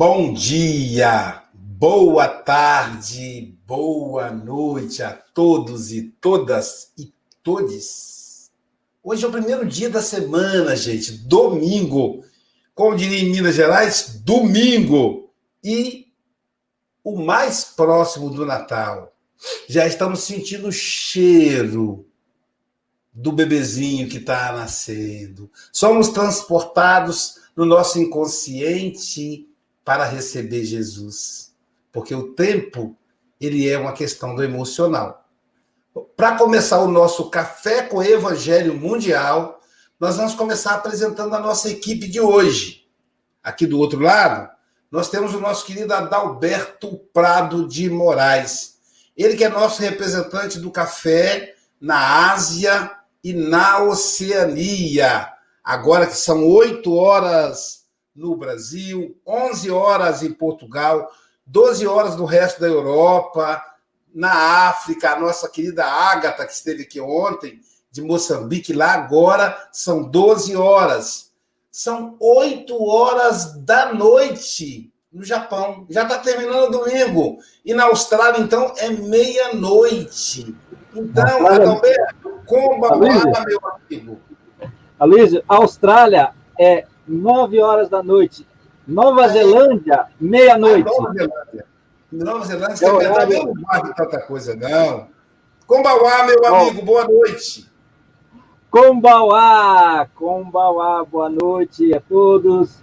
Bom dia, boa tarde, boa noite a todos e todas e todes. Hoje é o primeiro dia da semana, gente, domingo. Como diria em Minas Gerais, domingo. E o mais próximo do Natal. Já estamos sentindo o cheiro do bebezinho que está nascendo. Somos transportados no nosso inconsciente para receber Jesus. Porque o tempo, ele é uma questão do emocional. Para começar o nosso café com o Evangelho Mundial, nós vamos começar apresentando a nossa equipe de hoje. Aqui do outro lado, nós temos o nosso querido Adalberto Prado de Moraes. Ele que é nosso representante do café na Ásia e na Oceania. Agora que são oito horas no Brasil, 11 horas em Portugal, 12 horas no resto da Europa, na África, a nossa querida Ágata, que esteve aqui ontem, de Moçambique, lá agora são 12 horas. São 8 horas da noite no Japão. Já está terminando o domingo. E na Austrália, então, é meia-noite. Então, Adalberto, como lá, meu amigo? Aloysio, Austrália é 9 horas da noite. Nova Zelândia, meia-noite. Nova Zelândia. Nova Zelândia, é não de tanta coisa, não. Combauá, meu amigo, boa noite. Combauá, Combauá, boa noite a todos.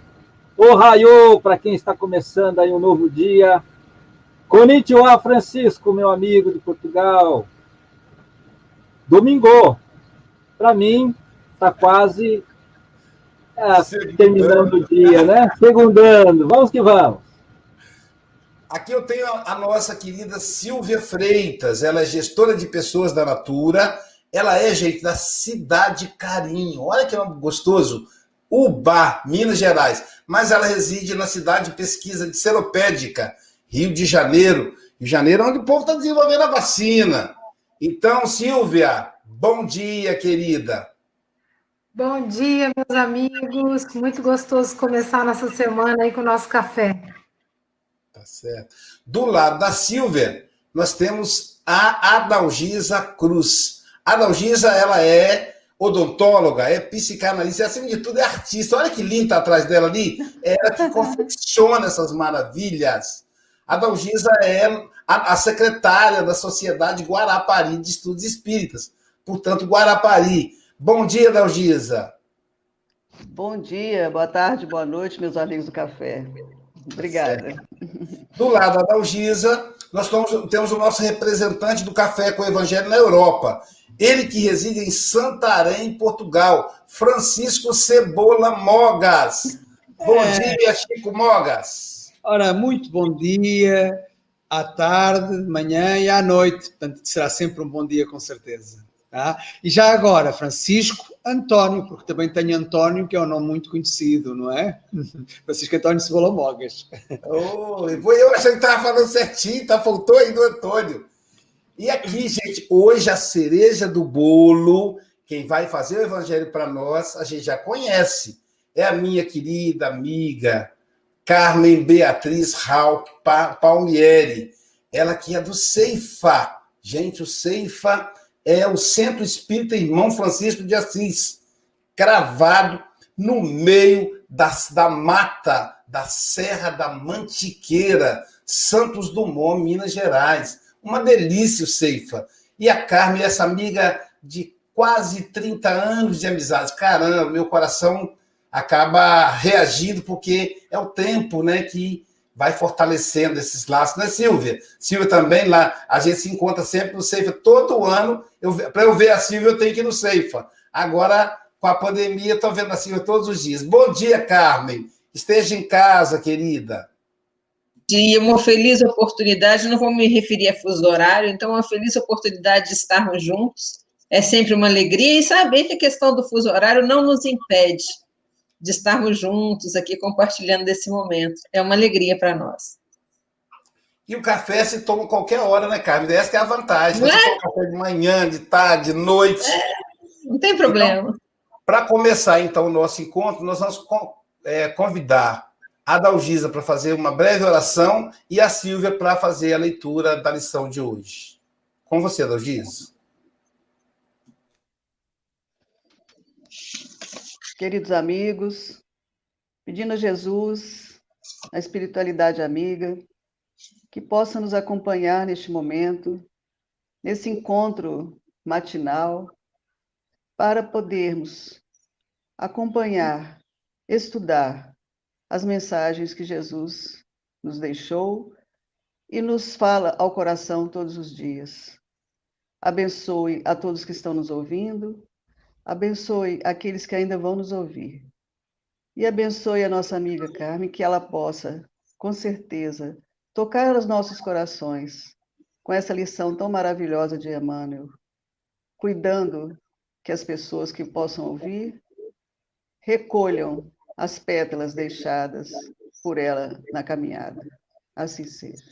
Ohayô, para quem está começando aí um novo dia. Konnichiwa, Francisco, meu amigo de Portugal. Domingo, para mim, está quase terminando o dia, né? Segundando. Vamos que vamos. Aqui eu tenho a nossa querida Silvia Freitas. Ela é gestora de pessoas da Natura. Ela é, gente, da Cidade Carinho. Olha que gostoso. Uba, Minas Gerais. Mas ela reside na cidade de pesquisa de Seropédica, Rio de Janeiro. Rio de Janeiro, onde o povo está desenvolvendo a vacina. Então, Silvia, bom dia, querida. Bom dia, meus amigos. Muito gostoso começar nossa semana aí com o nosso café. Tá certo. Do lado da Silvia, nós temos a Adalgisa Cruz. A Adalgisa, ela é odontóloga, é psicanalista, e acima de tudo é artista. Olha que linda tá atrás dela ali. É ela que confecciona essas maravilhas. É a, a secretária da Sociedade Guarapari de Estudos Espíritas. Portanto, Guarapari Bom dia, Dalgisa. Bom dia, boa tarde, boa noite, meus amigos do café. Obrigada. Do lado da Dalgisa, nós temos o nosso representante do Café com o Evangelho na Europa. Ele que reside em Santarém, Portugal, Francisco Cebola Mogas. Bom é... dia, Chico Mogas. Ora, muito bom dia, à tarde, manhã e à noite. Portanto, será sempre um bom dia, com certeza. Tá? E já agora, Francisco António, porque também tenho António, que é um nome muito conhecido, não é? Francisco Antônio Cebola Mogas. Oh, eu achei que estava falando certinho, tá? faltou aí do Antônio. E aqui, gente, hoje a cereja do bolo, quem vai fazer o evangelho para nós, a gente já conhece. É a minha querida amiga Carmen Beatriz Raul Palmieri. Ela que é do Ceifa. Gente, o Ceifa é o Centro Espírita Irmão Francisco de Assis, cravado no meio das, da mata da Serra da Mantiqueira, Santos Dumont, Minas Gerais. Uma delícia Ceifa. E a Carmen, essa amiga de quase 30 anos de amizade. Caramba, meu coração acaba reagindo, porque é o tempo né, que vai fortalecendo esses laços, né, Silvia? Silvia também lá, a gente se encontra sempre no Ceifa, todo ano, para eu ver a Silvia, eu tenho que ir no Ceifa. Agora, com a pandemia, estou vendo a Silvia todos os dias. Bom dia, Carmen. Esteja em casa, querida. Dia, uma feliz oportunidade, não vou me referir a fuso horário, então, uma feliz oportunidade de estarmos juntos. É sempre uma alegria e saber que a questão do fuso horário não nos impede de estarmos juntos aqui compartilhando desse momento. É uma alegria para nós. E o café se toma qualquer hora, né, Carmen? Essa é a vantagem. Você é? toma café de manhã, de tarde, de noite. É, não tem problema. Então, para começar, então, o nosso encontro, nós vamos é, convidar a Dalgisa para fazer uma breve oração e a Silvia para fazer a leitura da lição de hoje. Com você, Dalgisa. Queridos amigos, pedindo a Jesus, a espiritualidade amiga, que possa nos acompanhar neste momento, nesse encontro matinal, para podermos acompanhar, estudar as mensagens que Jesus nos deixou e nos fala ao coração todos os dias. Abençoe a todos que estão nos ouvindo, abençoe aqueles que ainda vão nos ouvir. E abençoe a nossa amiga Carmen, que ela possa, com certeza, tocar os nossos corações com essa lição tão maravilhosa de Emmanuel, cuidando que as pessoas que possam ouvir recolham as pétalas deixadas por ela na caminhada. Assim seja.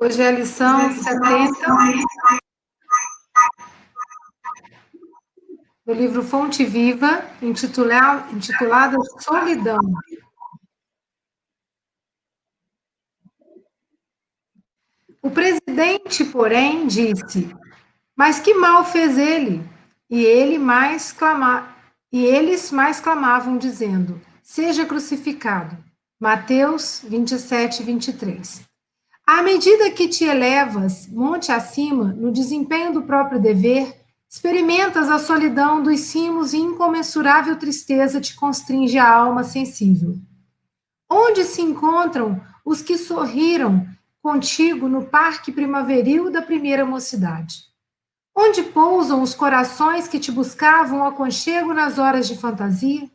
Hoje é a lição 70 do livro Fonte Viva, intitulada, intitulada Solidão. O presidente, porém, disse: Mas que mal fez ele? E ele mais clama... e eles mais clamavam dizendo: Seja crucificado. Mateus 27, 23. À medida que te elevas monte acima no desempenho do próprio dever, experimentas a solidão dos cimos e incomensurável tristeza te constringe a alma sensível. Onde se encontram os que sorriram contigo no parque primaveril da primeira mocidade? Onde pousam os corações que te buscavam aconchego nas horas de fantasia?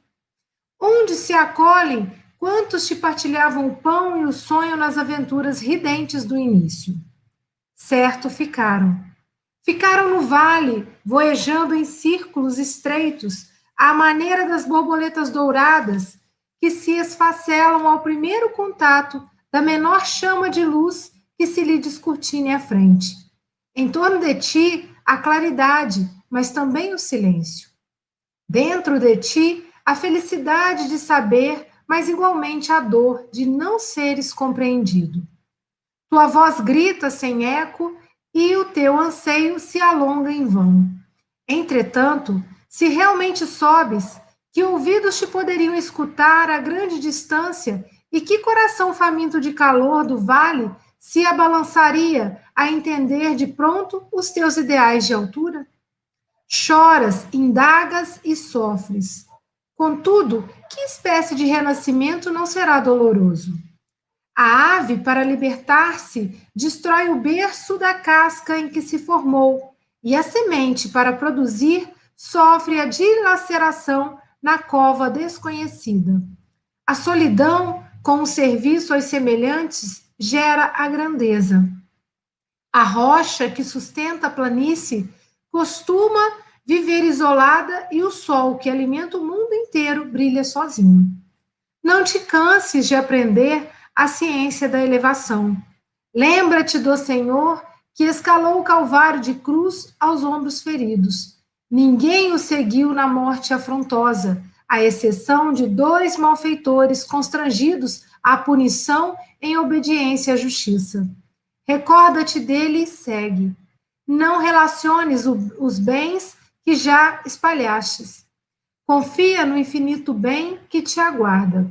Onde se acolhem quantos te partilhavam o pão e o sonho nas aventuras ridentes do início? Certo ficaram. Ficaram no vale, voejando em círculos estreitos, à maneira das borboletas douradas que se esfacelam ao primeiro contato da menor chama de luz que se lhe descortine à frente. Em torno de ti, a claridade, mas também o silêncio. Dentro de ti, a felicidade de saber, mas igualmente a dor de não seres compreendido. Tua voz grita sem eco e o teu anseio se alonga em vão. Entretanto, se realmente sobes, que ouvidos te poderiam escutar a grande distância e que coração faminto de calor do vale se abalançaria a entender de pronto os teus ideais de altura? Choras, indagas e sofres. Contudo, que espécie de renascimento não será doloroso? A ave, para libertar-se, destrói o berço da casca em que se formou, e a semente, para produzir, sofre a dilaceração na cova desconhecida. A solidão com o serviço aos semelhantes, gera a grandeza. A rocha que sustenta a planície costuma viver isolada e o sol que alimenta o mundo inteiro brilha sozinho. Não te canses de aprender a ciência da elevação. Lembra-te do Senhor que escalou o calvário de cruz aos ombros feridos. Ninguém o seguiu na morte afrontosa, à exceção de dois malfeitores constrangidos à punição em obediência à justiça. Recorda-te dele e segue. Não relaciones os bens que já espalhastes. Confia no infinito bem que te aguarda.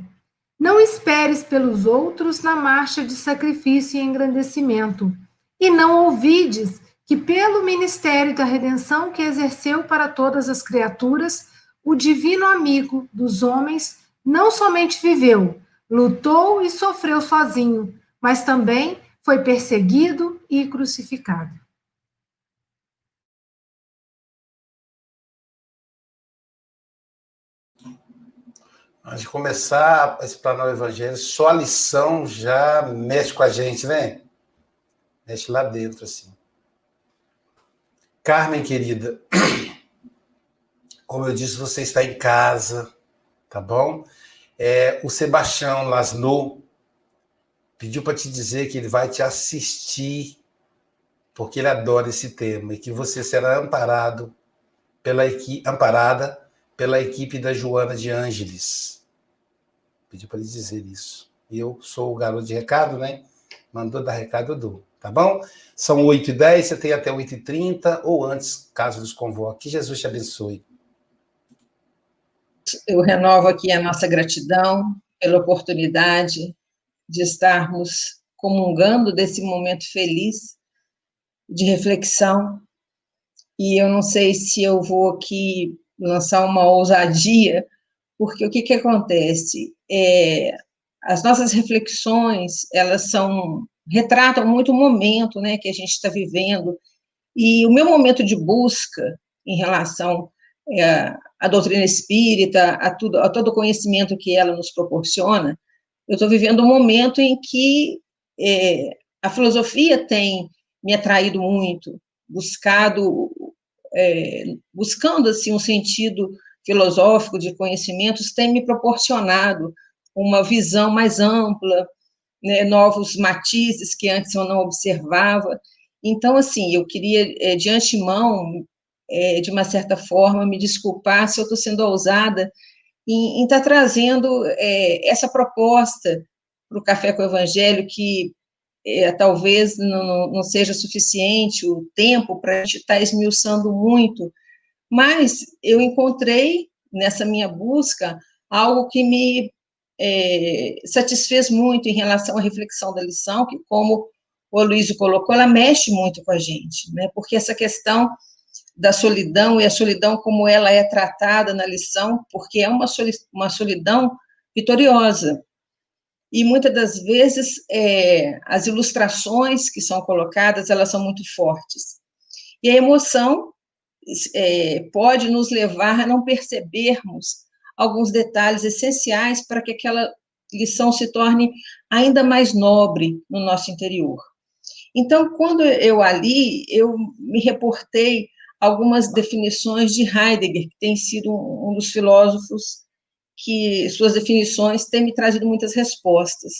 Não esperes pelos outros na marcha de sacrifício e engrandecimento. E não ouvides que, pelo ministério da redenção que exerceu para todas as criaturas, o divino amigo dos homens não somente viveu, lutou e sofreu sozinho, mas também foi perseguido e crucificado. Antes de começar a explanar o Evangelho, só a lição já mexe com a gente, né? Mexe lá dentro, assim. Carmen, querida, como eu disse, você está em casa, tá bom? É, o Sebastião Lasno pediu para te dizer que ele vai te assistir porque ele adora esse tema, e que você será amparado pela equipe, amparada pela equipe da Joana de Ângeles. Pedi para ele dizer isso. Eu sou o garoto de recado, né? Mandou dar recado, dou. Tá bom? São 8h10, você tem até 8h30, ou antes, caso nos convoque. Que Jesus te abençoe. Eu renovo aqui a nossa gratidão pela oportunidade de estarmos comungando desse momento feliz de reflexão. E eu não sei se eu vou aqui lançar uma ousadia, porque o que, que acontece? É, as nossas reflexões, elas são retratam muito o momento né, que a gente está vivendo, e o meu momento de busca em relação é, à doutrina espírita, a, tudo, a todo o conhecimento que ela nos proporciona, eu estou vivendo um momento em que é, a filosofia tem me atraído muito, buscado, é, buscando assim um sentido filosófico de conhecimentos, tem me proporcionado uma visão mais ampla, né, novos matizes que antes eu não observava. Então, assim, eu queria, é, de antemão, é, de uma certa forma, me desculpar se eu estou sendo ousada em estar tá trazendo é, essa proposta para o Café com o Evangelho, que é, talvez não, não, seja suficiente o tempo para a gente estar tá esmiuçando muito, mas eu encontrei nessa minha busca algo que me é, satisfez muito em relação à reflexão da lição, que, como o Luiz colocou, ela mexe muito com a gente, né? porque essa questão da solidão e a solidão como ela é tratada na lição, porque é uma solidão vitoriosa. E muitas das vezes é, as ilustrações que são colocadas, elas são muito fortes. E a emoção é, pode nos levar a não percebermos alguns detalhes essenciais para que aquela lição se torne ainda mais nobre no nosso interior. Então, quando eu ali, eu me reportei algumas definições de Heidegger, que tem sido um dos filósofos que suas definições têm me trazido muitas respostas.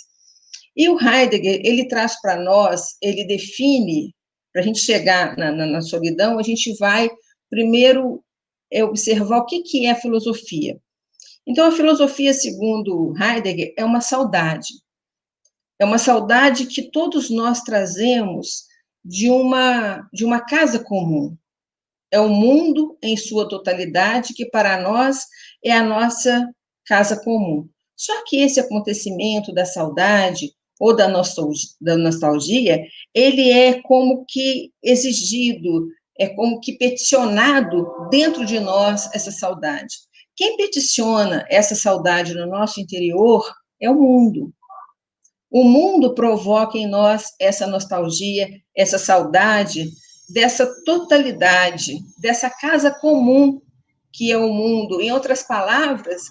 E o Heidegger, ele traz para nós, ele define, para a gente chegar na, na, na, solidão, a gente vai primeiro é, observar o que, que é a filosofia. Então, a filosofia, segundo Heidegger, é uma saudade. É uma saudade que todos nós trazemos de uma, de uma casa comum. É o mundo em sua totalidade que, para nós, é a nossa casa comum. Só que esse acontecimento da saudade ou da nostalgia, ele é como que exigido, é como que peticionado dentro de nós essa saudade. Quem peticiona essa saudade no nosso interior é o mundo. O mundo provoca em nós essa nostalgia, essa saudade dessa totalidade, dessa casa comum que é o mundo. Em outras palavras,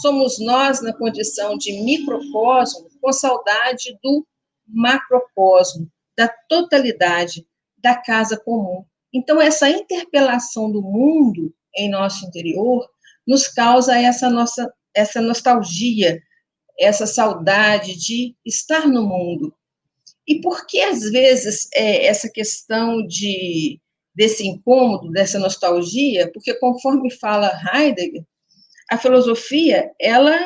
somos nós na condição de microcosmo com saudade do macrocosmo, da totalidade da casa comum. Então, essa interpelação do mundo em nosso interior nos causa essa nossa essa nostalgia, essa saudade de estar no mundo. E por que às vezes é, essa questão de desse incômodo, dessa nostalgia? Porque conforme fala Heidegger, a filosofia ela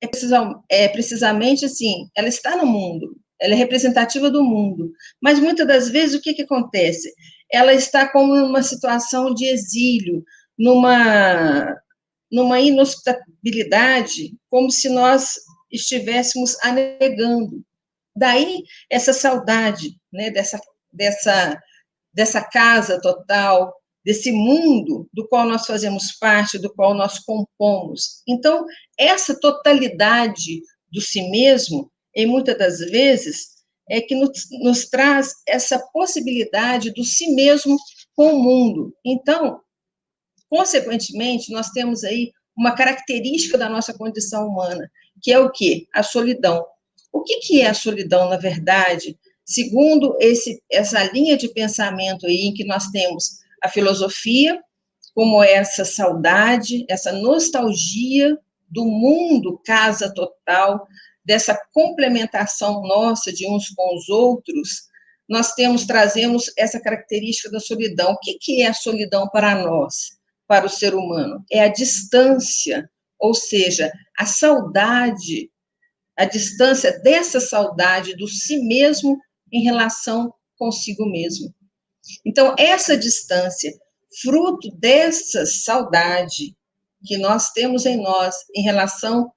é, precisam, é precisamente assim, ela está no mundo, ela é representativa do mundo, mas muitas das vezes o que, que acontece? Ela está como uma situação de exílio, numa, numa inostabilidade, como se nós estivéssemos anegando. Daí essa saudade, né, dessa, dessa, dessa casa total, desse mundo do qual nós fazemos parte, do qual nós compomos. Então, essa totalidade do si mesmo, em muitas das vezes, é que nos, nos traz essa possibilidade do si mesmo com o mundo. Então, Consequentemente, nós temos aí uma característica da nossa condição humana, que é o quê? A solidão. O que, que é a solidão, na verdade? Segundo esse, essa linha de pensamento aí, em que nós temos a filosofia, como essa saudade, essa nostalgia do mundo casa total, dessa complementação nossa de uns com os outros, nós temos, trazemos essa característica da solidão. O que, que é a solidão para nós, para o ser humano? É a distância, ou seja, a saudade, a distância dessa saudade do si mesmo em relação consigo mesmo. Então, essa distância, fruto dessa saudade que nós temos em nós em relação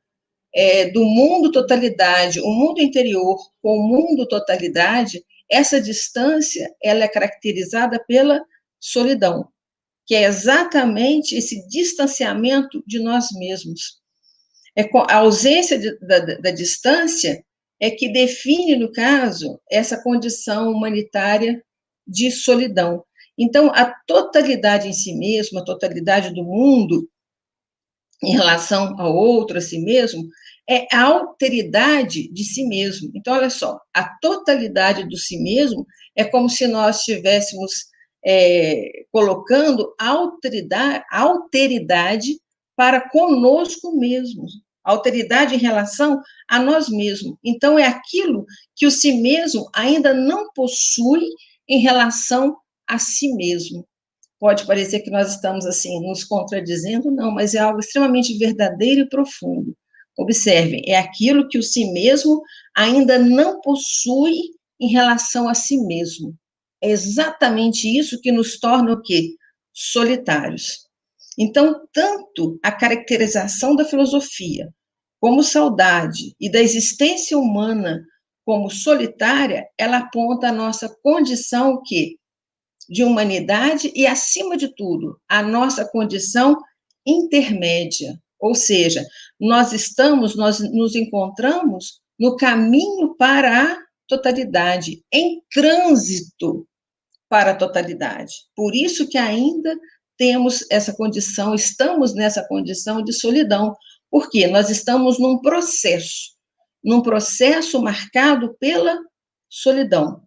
é, do mundo totalidade, o mundo interior com o mundo totalidade, essa distância ela é caracterizada pela solidão, que é exatamente esse distanciamento de nós mesmos. É a ausência de, da, da distância é que define, no caso, essa condição humanitária de solidão. Então, a totalidade em si mesmo, a totalidade do mundo, em relação ao outro, a si mesmo, é a alteridade de si mesmo. Então, olha só, a totalidade do si mesmo é como se nós estivéssemos é, colocando alteridade, alteridade para conosco mesmos, alteridade em relação a nós mesmos. Então, é aquilo que o si mesmo ainda não possui em relação a si mesmo. Pode parecer que nós estamos assim nos contradizendo, não, mas é algo extremamente verdadeiro e profundo. Observem, é aquilo que o si mesmo ainda não possui em relação a si mesmo. É exatamente isso que nos torna o quê? Solitários. Então, tanto a caracterização da filosofia como saudade e da existência humana como solitária, ela aponta a nossa condição o quê? de humanidade e, acima de tudo, a nossa condição intermédia. Ou seja, nós estamos, nós nos encontramos no caminho para a totalidade, em trânsito para a totalidade. Por isso que ainda temos essa condição, estamos nessa condição de solidão, porque nós estamos num processo, num processo marcado pela solidão.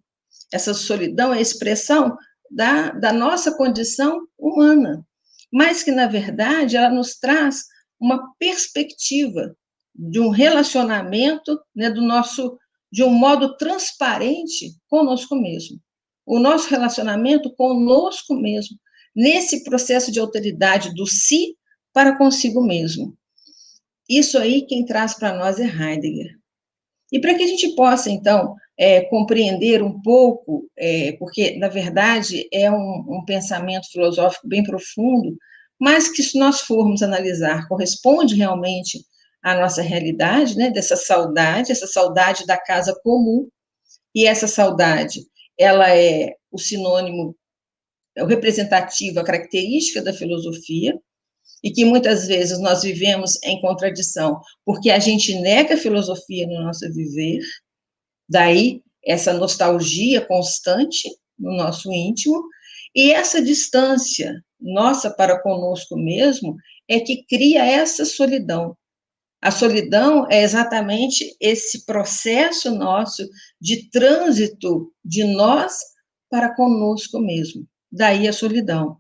Essa solidão é a expressão da, da nossa condição humana, mas que, na verdade, ela nos traz uma perspectiva de um relacionamento, né, do nosso, de um modo transparente conosco mesmo. O nosso relacionamento conosco mesmo, nesse processo de autoridade do si para consigo mesmo. Isso aí quem traz para nós é Heidegger. E para que a gente possa, então, é, compreender um pouco, é, porque, na verdade, é um, um, pensamento filosófico bem profundo, mas que, se nós formos analisar, corresponde realmente à nossa realidade, né, dessa saudade, essa saudade da casa comum, e essa saudade, ela é o sinônimo, é o representativo, a característica da filosofia, e que muitas vezes nós vivemos em contradição, porque a gente nega a filosofia no nosso viver, Daí, essa nostalgia constante no nosso íntimo, e essa distância nossa para conosco mesmo é que cria essa solidão. A solidão é exatamente esse processo nosso de trânsito de nós para conosco mesmo. Daí a solidão.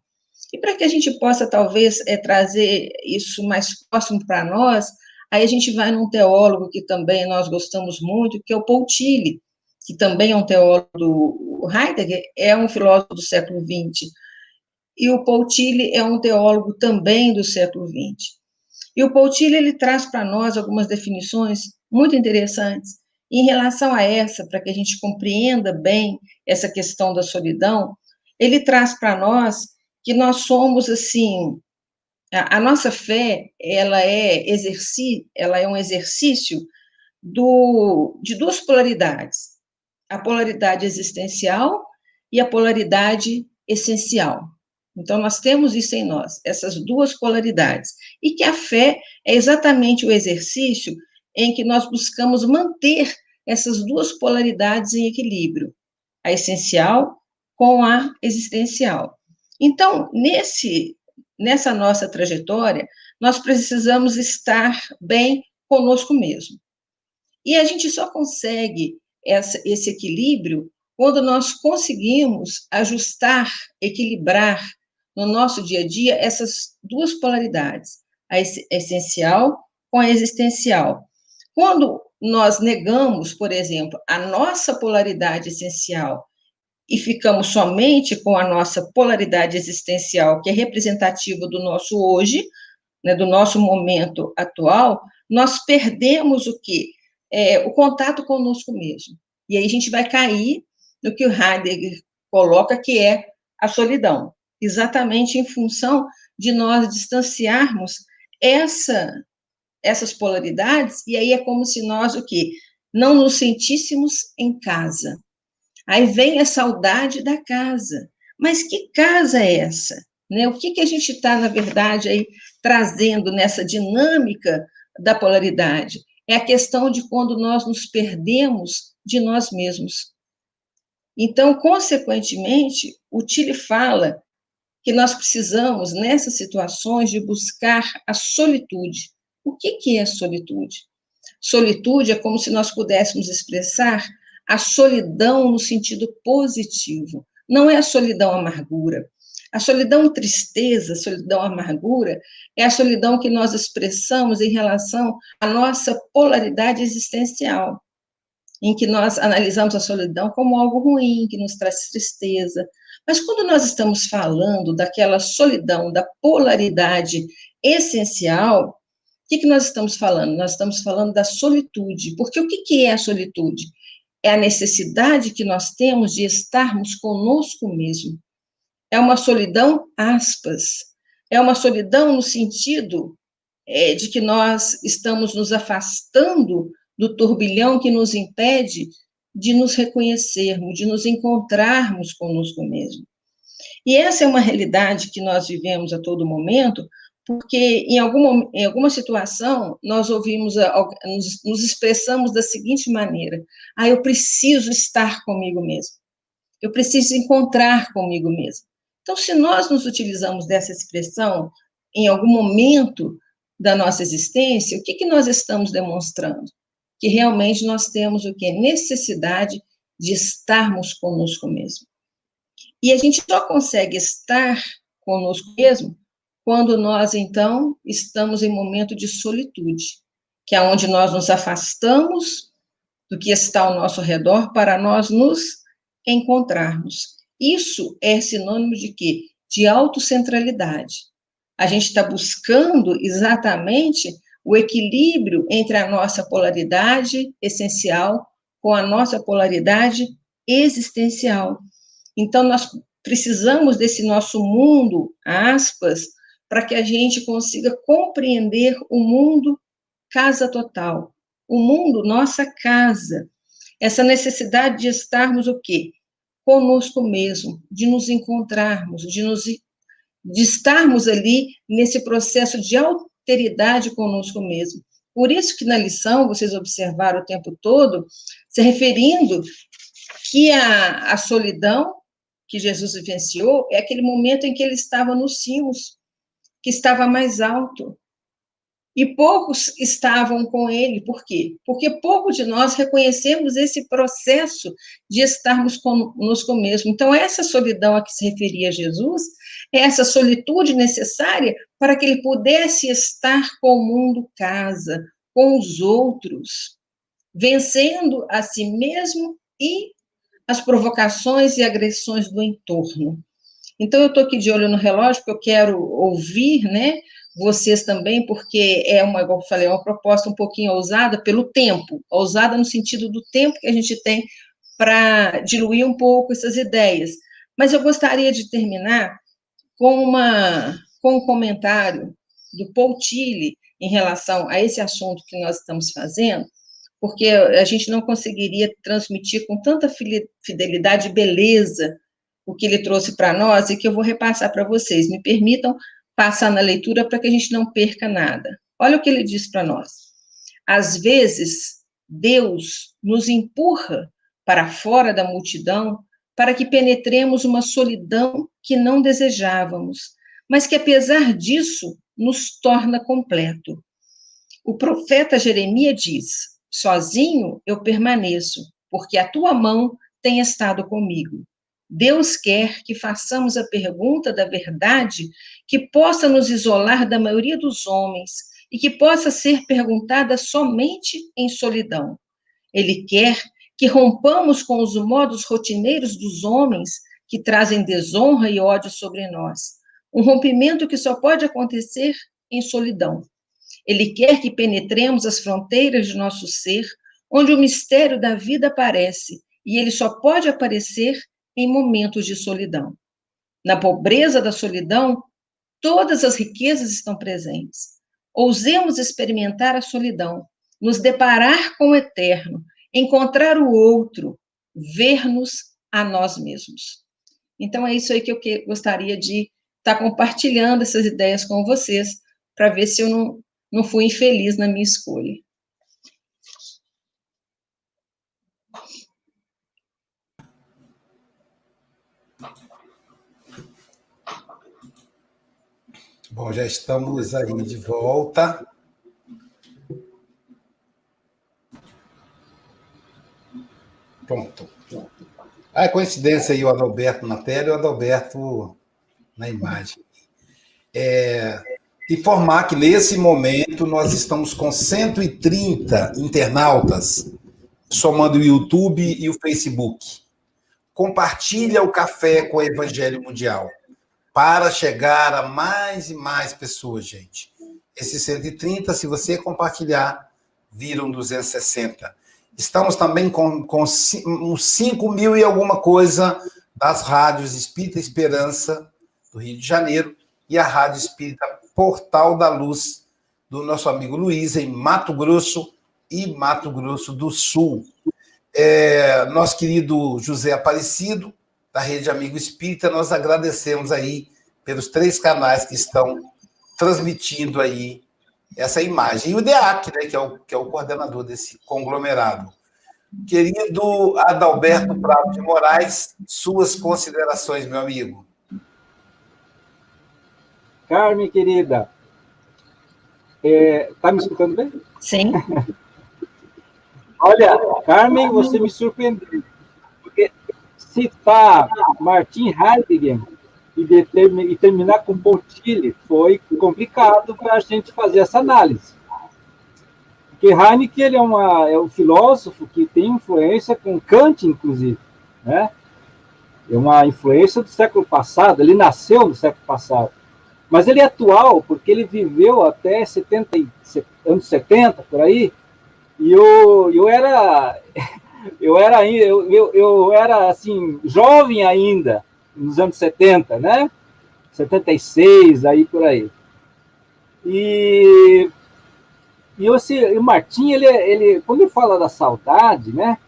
E para que a gente possa, talvez, é, trazer isso mais próximo para nós, Aí a gente vai num teólogo que também nós gostamos muito, que é o Paul Tilly, que também é um teólogo do Heidegger, é um filósofo do século XX. E o Paul Tilly é um teólogo também do século XX. E o Paul Tilly, ele traz para nós algumas definições muito interessantes. em relação a essa, para que a gente compreenda bem essa questão da solidão, ele traz para nós que nós somos, assim, a, a nossa fé, ela é, exerci, ela é um exercício do, de duas polaridades, a polaridade existencial e a polaridade essencial. Então, nós temos isso em nós, essas duas polaridades. E que a fé é exatamente o exercício em que nós buscamos manter essas duas polaridades em equilíbrio, a essencial com a existencial. Então, nesse nessa nossa trajetória, nós precisamos estar bem conosco mesmo. E a gente só consegue essa, esse equilíbrio quando nós conseguimos ajustar, equilibrar no nosso dia a dia essas duas polaridades, a essencial com a existencial. Quando nós negamos, por exemplo, a nossa polaridade essencial e ficamos somente com a nossa polaridade existencial, que é representativa do nosso hoje, né, do nosso momento atual, nós perdemos o que? É, o contato conosco mesmo. E aí a gente vai cair no que o Heidegger coloca, que é a solidão, exatamente em função de nós distanciarmos essa, essas polaridades, e aí é como se nós o que? Não nos sentíssemos em casa. Aí vem a saudade da casa. Mas que casa é essa? Né? O que, que a gente está, na verdade, aí trazendo nessa dinâmica da polaridade? É a questão de quando nós nos perdemos de nós mesmos. Então, consequentemente, o Tilly fala que nós precisamos, nessas situações, de buscar a solitude. O que, que é solitude? Solitude é como se nós pudéssemos expressar a solidão no sentido positivo. Não é a solidão amargura. A solidão tristeza, a solidão amargura, é a solidão que nós expressamos em relação à nossa polaridade existencial, em que nós analisamos a solidão como algo ruim, que nos traz tristeza. Mas quando nós estamos falando daquela solidão, da polaridade essencial, o que, que nós estamos falando? Nós estamos falando da solitude, porque o que, que é a solitude? É a necessidade que nós temos de estarmos conosco mesmo. É uma solidão, aspas, é uma solidão no sentido é, de que nós estamos nos afastando do turbilhão que nos impede de nos reconhecermos, de nos encontrarmos conosco mesmo. E essa é uma realidade que nós vivemos a todo momento, porque em alguma, em alguma situação nós ouvimos, nos, nos expressamos da seguinte maneira: ah, eu preciso estar comigo mesmo, eu preciso encontrar comigo mesmo. Então, se nós nos utilizamos dessa expressão em algum momento da nossa existência, o que, que nós estamos demonstrando? Que realmente nós temos o que? Necessidade de estarmos conosco mesmo. E a gente só consegue estar conosco mesmo quando nós, então, estamos em momento de solitude, que é onde nós nos afastamos do que está ao nosso redor para nós nos encontrarmos. Isso é sinônimo de quê? De autocentralidade. A gente está buscando exatamente o equilíbrio entre a nossa polaridade essencial com a nossa polaridade existencial. Então, nós precisamos desse nosso mundo, aspas, para que a gente consiga compreender o mundo casa total, o mundo nossa casa. Essa necessidade de estarmos o quê? Conosco mesmo, de nos encontrarmos, de nos de estarmos ali nesse processo de alteridade conosco mesmo. Por isso que na lição vocês observaram o tempo todo se referindo que a, a solidão que Jesus vivenciou é aquele momento em que ele estava nos cimos, que estava mais alto. E poucos estavam com ele, por quê? Porque pouco de nós reconhecemos esse processo de estarmos conosco mesmo. Então, essa solidão a que se referia Jesus, essa solitude necessária para que ele pudesse estar com o mundo casa, com os outros, vencendo a si mesmo e as provocações e agressões do entorno. Então, eu estou aqui de olho no relógio, porque eu quero ouvir, né, vocês também, porque é uma, como eu falei, é uma proposta um pouquinho ousada pelo tempo, ousada no sentido do tempo que a gente tem para diluir um pouco essas ideias. Mas eu gostaria de terminar com, uma, com um comentário do Paul Tilly em relação a esse assunto que nós estamos fazendo, porque a gente não conseguiria transmitir com tanta fidelidade e beleza o que ele trouxe para nós e que eu vou repassar para vocês. Me permitam passar na leitura para que a gente não perca nada. Olha o que ele diz para nós. Às vezes, Deus nos empurra para fora da multidão para que penetremos uma solidão que não desejávamos, mas que, apesar disso, nos torna completo. O profeta Jeremias diz: Sozinho eu permaneço, porque a tua mão tem estado comigo. Deus quer que façamos a pergunta da verdade que possa nos isolar da maioria dos homens e que possa ser perguntada somente em solidão. Ele quer que rompamos com os modos rotineiros dos homens que trazem desonra e ódio sobre nós. Um rompimento que só pode acontecer em solidão. Ele quer que penetremos as fronteiras de nosso ser, onde o mistério da vida aparece, e ele só pode aparecer em momentos de solidão. Na pobreza da solidão, todas as riquezas estão presentes. Ousemos experimentar a solidão, nos deparar com o eterno, encontrar o outro, ver-nos a nós mesmos. Então é isso aí que eu gostaria de estar tá compartilhando essas ideias com vocês, para ver se eu não, não fui infeliz na minha escolha. Bom, já estamos aí de volta. Pronto. Ah, é coincidência aí o Adalberto na tela e o Adalberto na imagem. É, informar que nesse momento nós estamos com 130 internautas, somando o YouTube e o Facebook. Compartilha o café com o Evangelho Mundial para chegar a mais e mais pessoas, gente. Esses 130, se você compartilhar, viram 260. Estamos também com, com uns 5 mil e alguma coisa das rádios Espírita Esperança, do Rio de Janeiro, e a Rádio Espírita Portal da Luz, do nosso amigo Luiz, em Mato Grosso e Mato Grosso do Sul. É, nosso querido José Aparecido, da Rede Amigo Espírita, nós agradecemos aí pelos três canais que estão transmitindo aí essa imagem. E o DEAC, né, que, é o, que é o coordenador desse conglomerado. Querido Adalberto Prado de Moraes, suas considerações, meu amigo. Carmen, querida, está é, tá me escutando bem? Sim. Olha, Carmen, você me surpreendeu. Citar Martin Heidegger e, e terminar com Pontilli foi complicado para a gente fazer essa análise. Porque Heineken ele é, uma, é um filósofo que tem influência com Kant, inclusive, né? É uma influência do século passado, ele nasceu no século passado. Mas ele é atual, porque ele viveu até 70, anos 70, por aí, e eu, eu era eu era eu, eu, eu era assim jovem ainda nos anos 70, né? 76 aí por aí. E e esse, o Martim, ele, ele, quando ele fala da saudade, né?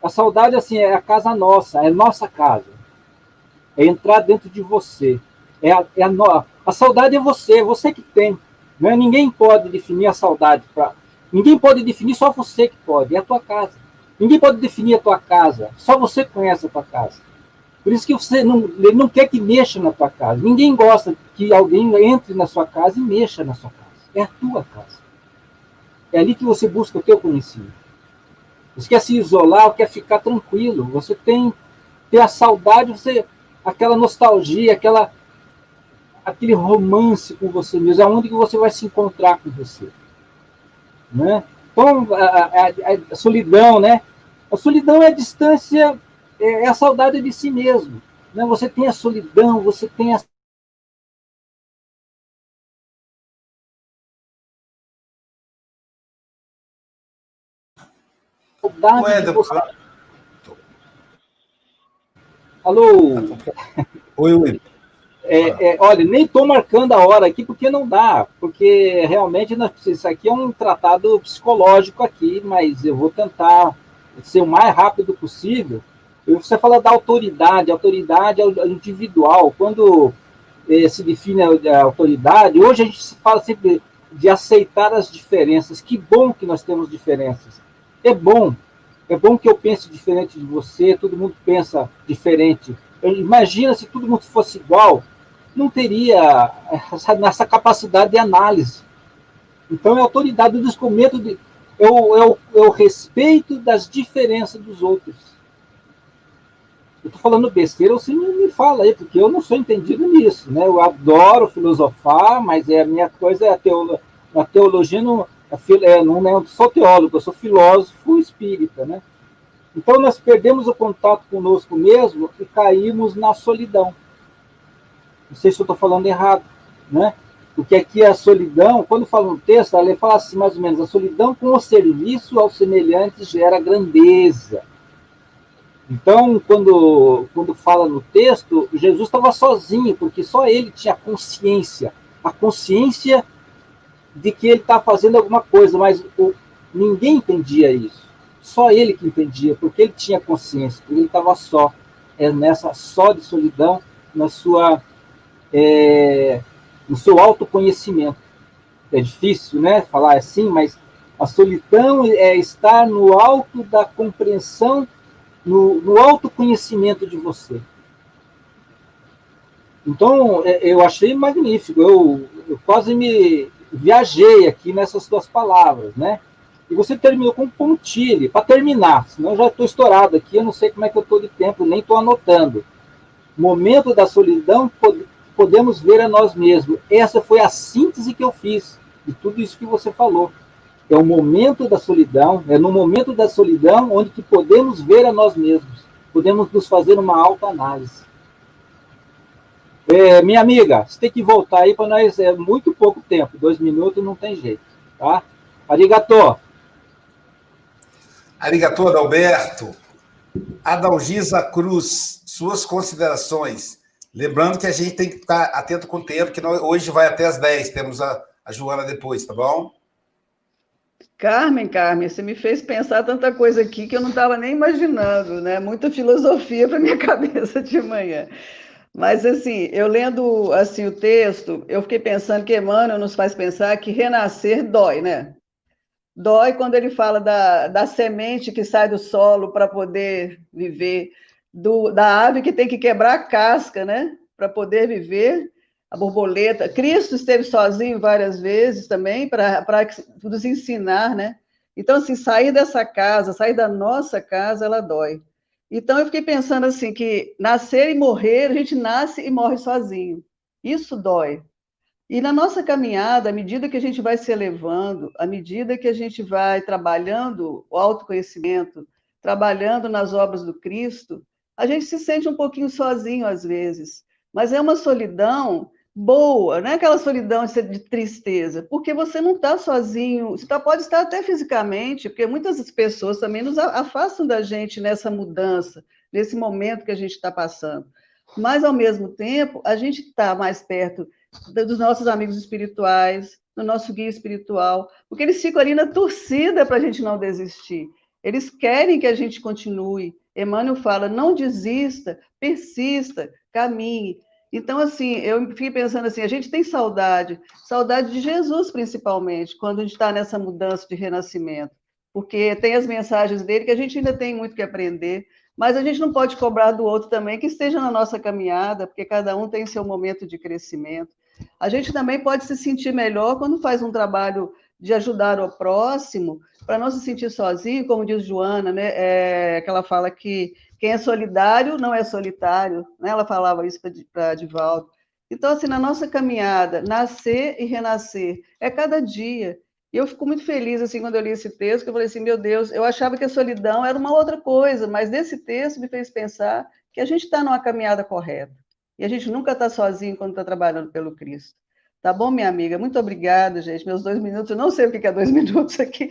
A saudade assim é a casa nossa, é nossa casa. É entrar dentro de você. É a, é a, no, a saudade é você, é você que tem. Né? Ninguém pode definir a saudade para Ninguém pode definir, só você que pode, é a tua casa. Ninguém pode definir a tua casa, só você conhece a tua casa. Por isso que você não, ele não quer que mexa na tua casa. Ninguém gosta que alguém entre na sua casa e mexa na sua casa. É a tua casa. É ali que você busca o teu conhecimento. Você quer se isolar, quer ficar tranquilo. Você tem ter a saudade, você aquela nostalgia, aquela aquele romance com você mesmo, é onde que você vai se encontrar com você. Né? Então, a, a, a, solidão, né? A solidão é a distância, é, é a saudade de si mesmo. Né? Você tem a solidão, você tem a saudade de você. Alô? Oi, oi. É, é, olha, nem estou marcando a hora aqui porque não dá, porque realmente isso aqui é um tratado psicológico aqui, mas eu vou tentar ser o mais rápido possível. Você fala da autoridade, autoridade é individual. Quando eh, se define a, a autoridade, hoje a gente fala sempre de aceitar as diferenças. Que bom que nós temos diferenças. É bom. É bom que eu pense diferente de você, todo mundo pensa diferente. Imagina se todo mundo fosse igual, não teria essa, essa capacidade de análise. Então, é autoridade, do descomento, de, o, é o respeito das diferenças dos outros. Eu estou falando besteira, você me, me fala aí, porque eu não sou entendido nisso. Né? Eu adoro filosofar, mas é, a minha coisa é a, teolo, a teologia, não, a, é, não, não sou teólogo, eu sou filósofo espírita. Né? Então nós perdemos o contato conosco mesmo e caímos na solidão. Não sei se eu estou falando errado, né? Porque aqui a solidão, quando fala no texto, ela fala assim, mais ou menos, a solidão com o serviço aos semelhantes gera grandeza. Então, quando, quando fala no texto, Jesus estava sozinho, porque só ele tinha consciência, a consciência de que ele está fazendo alguma coisa, mas o, ninguém entendia isso. Só ele que entendia, porque ele tinha consciência, porque ele estava só, é nessa só de solidão, na sua é, no seu autoconhecimento. É difícil, né, falar assim, mas a solidão é estar no alto da compreensão, no, no autoconhecimento de você. Então, é, eu achei magnífico. Eu, eu quase me viajei aqui nessas suas palavras, né? E você terminou com pontilho, para terminar, senão eu já estou estourado aqui, eu não sei como é que eu estou de tempo, nem estou anotando. Momento da solidão, podemos ver a nós mesmos. Essa foi a síntese que eu fiz de tudo isso que você falou. É o momento da solidão, é no momento da solidão onde que podemos ver a nós mesmos, podemos nos fazer uma autoanálise. É, minha amiga, você tem que voltar aí para nós, é muito pouco tempo, dois minutos não tem jeito, tá? Arigatô. Arigatô, Adalberto. Adalgisa Cruz, suas considerações. Lembrando que a gente tem que estar atento com o tempo, que hoje vai até as 10, temos a, a Joana depois, tá bom? Carmen, Carmen, você me fez pensar tanta coisa aqui que eu não estava nem imaginando, né? Muita filosofia para minha cabeça de manhã. Mas assim, eu lendo assim o texto, eu fiquei pensando que Emmanuel nos faz pensar que renascer dói, né? Dói quando ele fala da, da semente que sai do solo para poder viver do, da ave que tem que quebrar a casca, né? Para poder viver, a borboleta. Cristo esteve sozinho várias vezes também para nos ensinar, né? Então, assim, sair dessa casa, sair da nossa casa, ela dói. Então, eu fiquei pensando assim, que nascer e morrer, a gente nasce e morre sozinho. Isso dói. E na nossa caminhada, à medida que a gente vai se elevando, à medida que a gente vai trabalhando o autoconhecimento, trabalhando nas obras do Cristo, a gente se sente um pouquinho sozinho às vezes, mas é uma solidão boa, não é aquela solidão de tristeza, porque você não está sozinho, você tá, pode estar até fisicamente, porque muitas pessoas também nos afastam da gente nessa mudança, nesse momento que a gente está passando. Mas, ao mesmo tempo, a gente está mais perto dos nossos amigos espirituais, do nosso guia espiritual, porque eles ficam ali na torcida para a gente não desistir. Eles querem que a gente continue, Emmanuel fala: não desista, persista, caminhe. Então, assim, eu fiquei pensando assim: a gente tem saudade, saudade de Jesus, principalmente, quando a gente está nessa mudança de renascimento, porque tem as mensagens dele que a gente ainda tem muito que aprender, mas a gente não pode cobrar do outro também que esteja na nossa caminhada, porque cada um tem seu momento de crescimento. A gente também pode se sentir melhor quando faz um trabalho de ajudar o próximo, para não se sentir sozinho, como diz Joana, né, é, que ela fala que quem é solidário não é solitário, né, ela falava isso para Divaldo. Então, assim, na nossa caminhada, nascer e renascer é cada dia. E eu fico muito feliz, assim, quando eu li esse texto, que eu falei assim, meu Deus, eu achava que a solidão era uma outra coisa, mas nesse texto me fez pensar que a gente está numa caminhada correta. E a gente nunca está sozinho quando está trabalhando pelo Cristo. Tá bom, minha amiga? Muito obrigada, gente. Meus dois minutos, eu não sei o que é dois minutos aqui,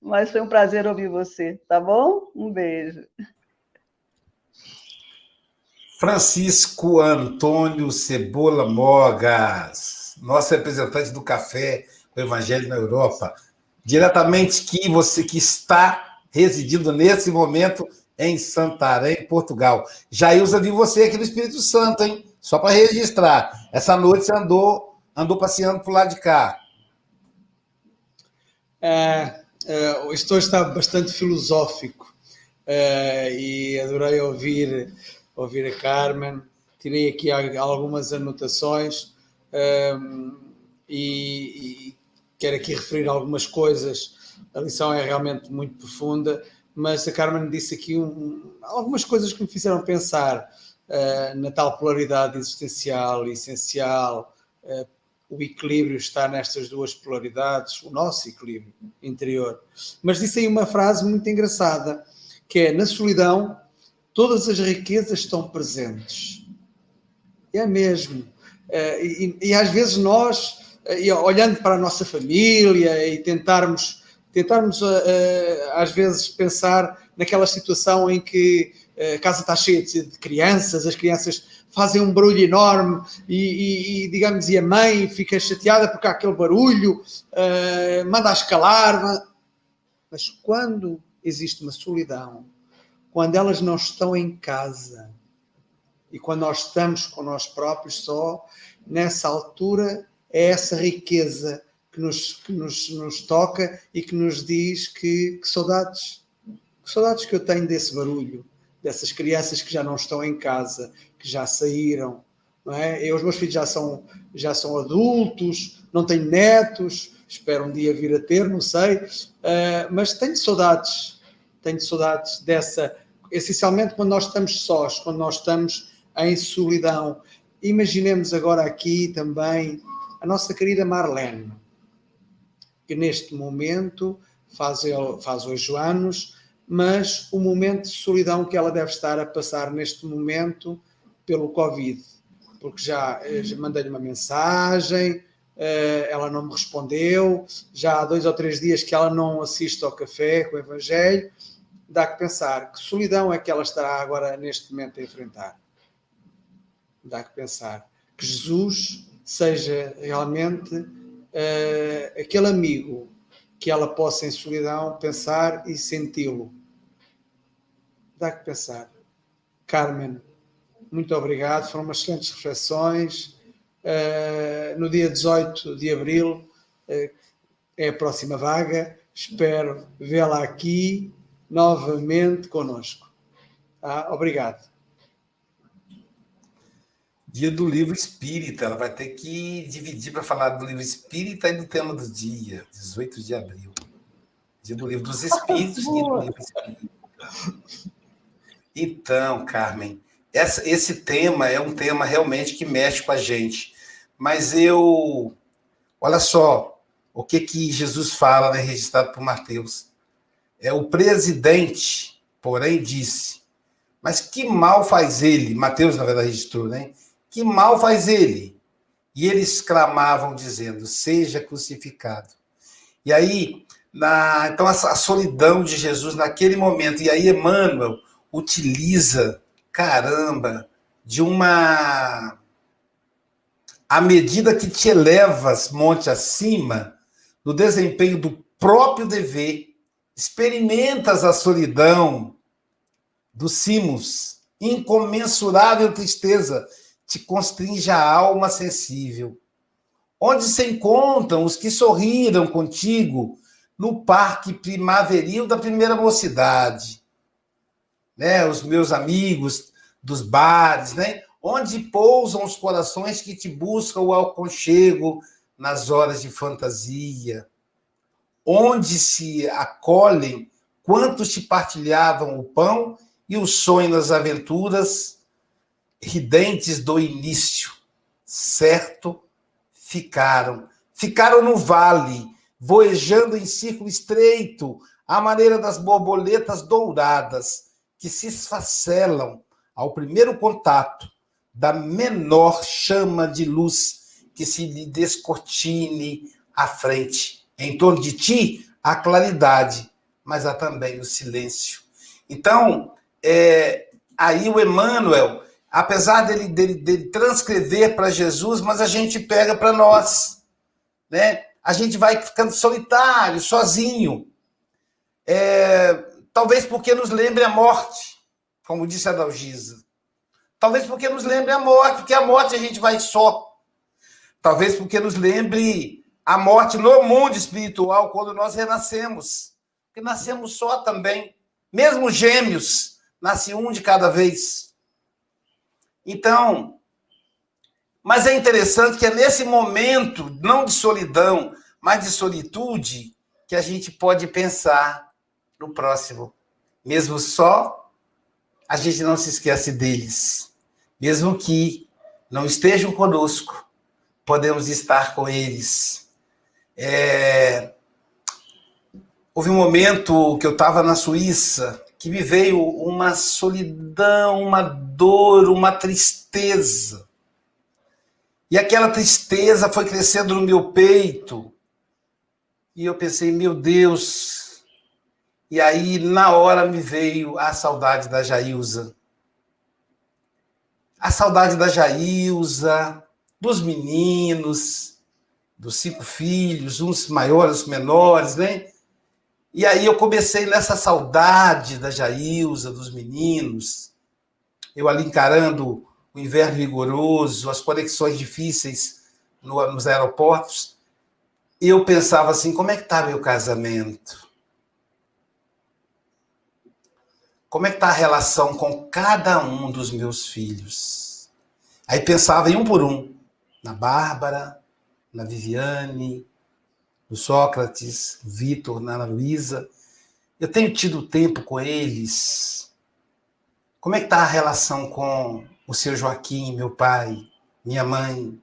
mas foi um prazer ouvir você, tá bom? Um beijo. Francisco Antônio Cebola Mogas, nosso representante do café, Evangelho na Europa, diretamente que você que está residindo nesse momento em Santarém, Portugal. Jailza, vi você aqui no Espírito Santo, hein? Só para registrar. Essa noite você andou andou passeando por lá de cá? É, é, o estouro está bastante filosófico é, e adorei ouvir, ouvir a Carmen. Tirei aqui algumas anotações é, e, e quero aqui referir algumas coisas. A lição é realmente muito profunda, mas a Carmen disse aqui um, algumas coisas que me fizeram pensar uh, na tal polaridade existencial essencial, uh, o equilíbrio está nestas duas polaridades, o nosso equilíbrio interior. Mas disse aí uma frase muito engraçada, que é na solidão todas as riquezas estão presentes. É mesmo. Eh, e, e às vezes nós, eh, olhando para a nossa família e tentarmos, tentarmos eh, às vezes pensar naquela situação em que a casa está cheia de crianças, as crianças fazem um barulho enorme e, e, e, digamos, e a mãe fica chateada porque há aquele barulho, uh, manda a escalar. Mas quando existe uma solidão, quando elas não estão em casa e quando nós estamos com nós próprios só, nessa altura é essa riqueza que nos, que nos, nos toca e que nos diz que, que saudades, que saudades que eu tenho desse barulho, dessas crianças que já não estão em casa, que já saíram. Não é? Eu, os meus filhos já são, já são adultos, não tenho netos, espero um dia vir a ter, não sei, uh, mas tenho saudades, tenho saudades dessa, essencialmente quando nós estamos sós, quando nós estamos em solidão. Imaginemos agora aqui também a nossa querida Marlene, que neste momento faz, faz hoje anos, mas o momento de solidão que ela deve estar a passar neste momento pelo Covid, porque já, eh, já mandei-lhe uma mensagem, eh, ela não me respondeu, já há dois ou três dias que ela não assiste ao café com o Evangelho, dá que pensar que solidão é que ela estará agora neste momento a enfrentar. Dá que pensar que Jesus seja realmente uh, aquele amigo que ela possa em solidão pensar e senti-lo dá que pensar. Carmen, muito obrigado, foram umas excelentes reflexões. Uh, no dia 18 de abril uh, é a próxima vaga, espero vê-la aqui novamente conosco. Tá? Obrigado. Dia do livro espírita, ela vai ter que dividir para falar do livro espírita e do tema do dia, 18 de abril. Dia do livro dos espíritos e do livro espírita. Então, Carmen, essa, esse tema é um tema realmente que mexe com a gente. Mas eu. Olha só o que, que Jesus fala, né, registrado por Mateus. É o presidente, porém, disse: Mas que mal faz ele? Mateus, na verdade, registrou, né? Que mal faz ele? E eles clamavam, dizendo: Seja crucificado. E aí, na, então, a, a solidão de Jesus naquele momento, e aí, Emmanuel utiliza, caramba, de uma. À medida que te elevas monte acima, no desempenho do próprio dever, experimentas a solidão dos cimos, incomensurável tristeza te constringe a alma sensível. Onde se encontram os que sorriram contigo no parque primaveril da primeira mocidade? Né, os meus amigos dos bares, né, onde pousam os corações que te buscam o aconchego nas horas de fantasia, onde se acolhem quantos te partilhavam o pão e o sonho nas aventuras ridentes do início, certo? Ficaram, ficaram no vale, voejando em círculo estreito, à maneira das borboletas douradas, que se esfacelam ao primeiro contato da menor chama de luz que se lhe descortine à frente. Em torno de ti há claridade, mas há também o silêncio. Então, é, aí o Emmanuel, apesar dele, dele, dele transcrever para Jesus, mas a gente pega para nós, né? A gente vai ficando solitário, sozinho. É, Talvez porque nos lembre a morte, como disse a Dalgisa. Talvez porque nos lembre a morte, porque a morte a gente vai só. Talvez porque nos lembre a morte no mundo espiritual quando nós renascemos. Porque nascemos só também. Mesmo gêmeos, nasce um de cada vez. Então, mas é interessante que é nesse momento, não de solidão, mas de solitude, que a gente pode pensar no próximo. Mesmo só, a gente não se esquece deles. Mesmo que não estejam conosco, podemos estar com eles. É... Houve um momento que eu estava na Suíça, que me veio uma solidão, uma dor, uma tristeza. E aquela tristeza foi crescendo no meu peito. E eu pensei, meu Deus. E aí, na hora, me veio a saudade da Jailza. A saudade da Jailza, dos meninos, dos cinco filhos, uns maiores, uns menores, né? E aí eu comecei nessa saudade da Jailza, dos meninos, eu ali encarando o inverno rigoroso, as conexões difíceis no, nos aeroportos, eu pensava assim, como é que está meu casamento? Como é que está a relação com cada um dos meus filhos? Aí pensava em um por um, na Bárbara, na Viviane, no Sócrates, no Vitor, na Ana Luísa. Eu tenho tido tempo com eles. Como é que está a relação com o seu Joaquim, meu pai, minha mãe?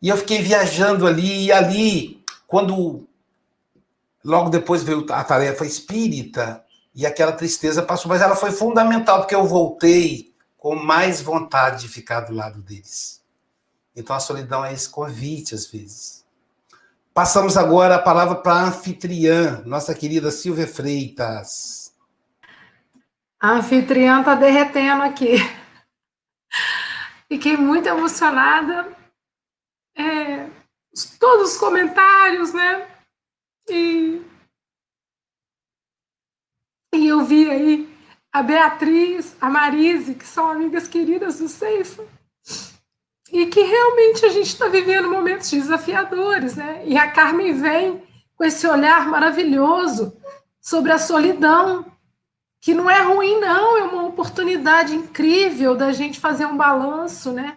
E eu fiquei viajando ali, e ali, quando logo depois veio a tarefa espírita, e aquela tristeza passou, mas ela foi fundamental, porque eu voltei com mais vontade de ficar do lado deles. Então a solidão é esse convite, às vezes. Passamos agora a palavra para a anfitriã, nossa querida Silvia Freitas. A anfitriã está derretendo aqui. Fiquei muito emocionada. É, todos os comentários, né? E, e eu vi aí a Beatriz, a Marise, que são amigas queridas do Ceifa e que realmente a gente está vivendo momentos desafiadores, né? E a Carmen vem com esse olhar maravilhoso sobre a solidão, que não é ruim, não, é uma oportunidade incrível da gente fazer um balanço, né?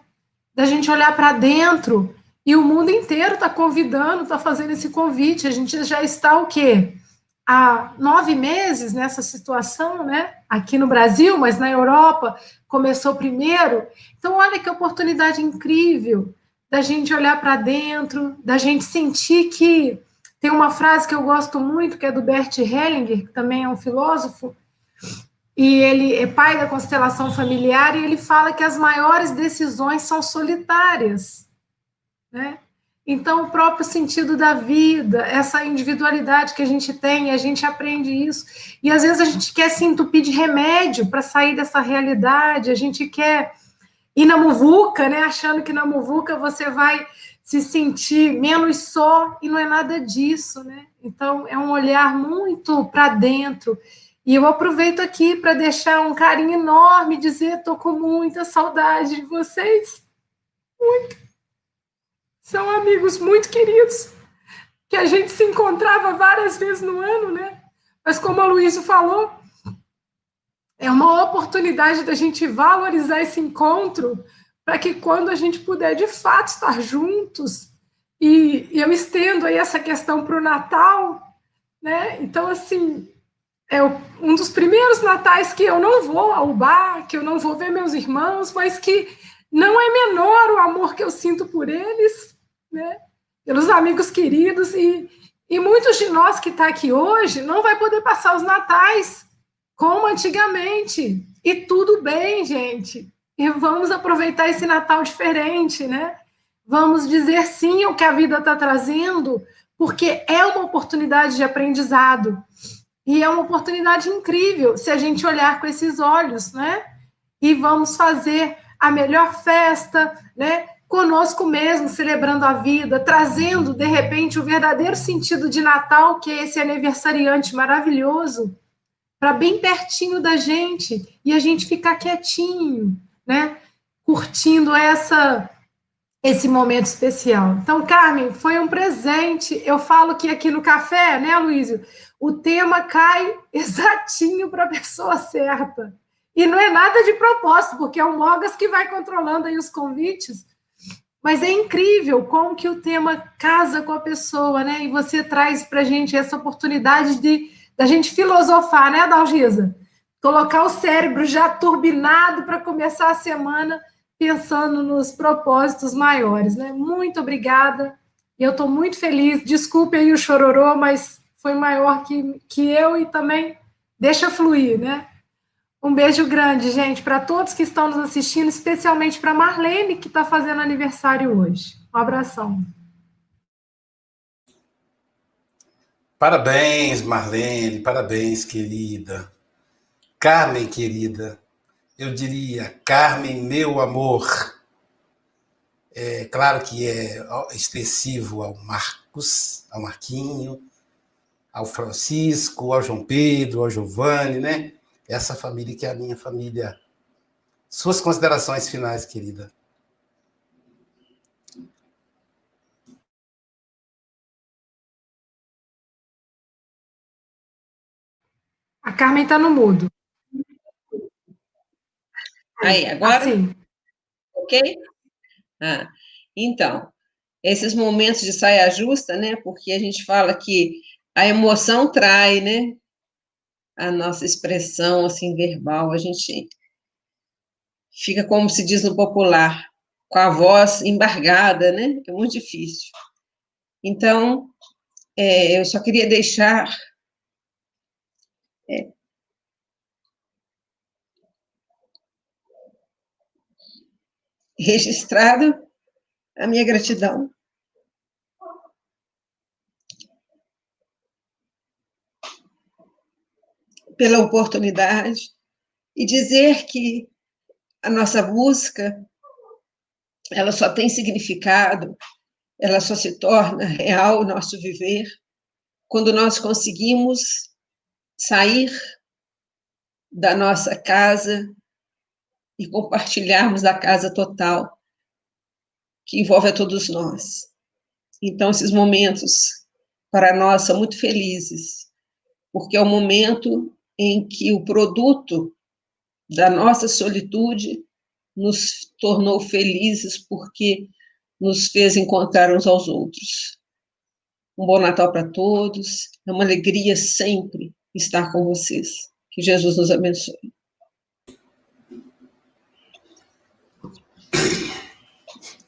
Da gente olhar para dentro. E o mundo inteiro está convidando, está fazendo esse convite. A gente já está o quê? Há nove meses nessa situação, né? Aqui no Brasil, mas na Europa começou primeiro. Então, olha que oportunidade incrível da gente olhar para dentro, da gente sentir que tem uma frase que eu gosto muito, que é do Bert Hellinger, que também é um filósofo, e ele é pai da constelação familiar, e ele fala que as maiores decisões são solitárias, né? Então, o próprio sentido da vida, essa individualidade que a gente tem, a gente aprende isso. E às vezes a gente quer se entupir de remédio para sair dessa realidade, a gente quer ir na muvuca, né? Achando que na muvuca você vai se sentir menos só, e não é nada disso, né? Então, é um olhar muito para dentro. E eu aproveito aqui para deixar um carinho enorme, dizer: estou com muita saudade de vocês. Muito são amigos muito queridos, que a gente se encontrava várias vezes no ano, né? Mas como a Luísa falou, é uma oportunidade da gente valorizar esse encontro para que quando a gente puder de fato estar juntos, e, eu estendo aí essa questão para o Natal, né? Então, assim, é um dos primeiros natais que eu não vou ao bar, que eu não vou ver meus irmãos, mas que não é menor o amor que eu sinto por eles, né? pelos amigos queridos, e, e muitos de nós que estão tá aqui hoje não vai poder passar os natais como antigamente. E tudo bem, gente. E vamos aproveitar esse Natal diferente, né? Vamos dizer sim ao que a vida está trazendo, porque é uma oportunidade de aprendizado. E é uma oportunidade incrível se a gente olhar com esses olhos, né? E vamos fazer a melhor festa, né? Conosco mesmo, celebrando a vida, trazendo, de repente, o verdadeiro sentido de Natal, que é esse aniversariante maravilhoso, para bem pertinho da gente e a gente ficar quietinho, né? Curtindo essa esse momento especial. Então, Carmen, foi um presente. Eu falo que aqui no café, né, Luísio, o tema cai exatinho para a pessoa certa. E não é nada de propósito, porque é o Mogas que vai controlando aí os convites, mas é incrível como que o tema casa com a pessoa, né? E você traz para a gente essa oportunidade de da gente filosofar, né, Dalgisa? Colocar o cérebro já turbinado para começar a semana pensando nos propósitos maiores, né? Muito obrigada. E eu estou muito feliz. Desculpe aí o chororô, mas foi maior que, que eu e também Deixa fluir, né? Um beijo grande, gente, para todos que estão nos assistindo, especialmente para Marlene, que está fazendo aniversário hoje. Um abração. Parabéns, Marlene, parabéns, querida. Carmen, querida, eu diria, Carmen, meu amor. É claro que é extensivo ao Marcos, ao Marquinho, ao Francisco, ao João Pedro, ao Giovanni, né? Essa família que é a minha família. Suas considerações finais, querida. A Carmen está no mudo. Aí, agora? Assim. Ok? Ah, então, esses momentos de saia justa, né? Porque a gente fala que a emoção trai, né? A nossa expressão, assim, verbal, a gente fica, como se diz no popular, com a voz embargada, né? É muito difícil. Então, é, eu só queria deixar é, registrado a minha gratidão. Pela oportunidade e dizer que a nossa busca ela só tem significado, ela só se torna real o nosso viver quando nós conseguimos sair da nossa casa e compartilharmos a casa total, que envolve a todos nós. Então, esses momentos, para nós, são muito felizes, porque é o momento em que o produto da nossa solitude nos tornou felizes, porque nos fez encontrar uns aos outros. Um bom Natal para todos, é uma alegria sempre estar com vocês. Que Jesus nos abençoe.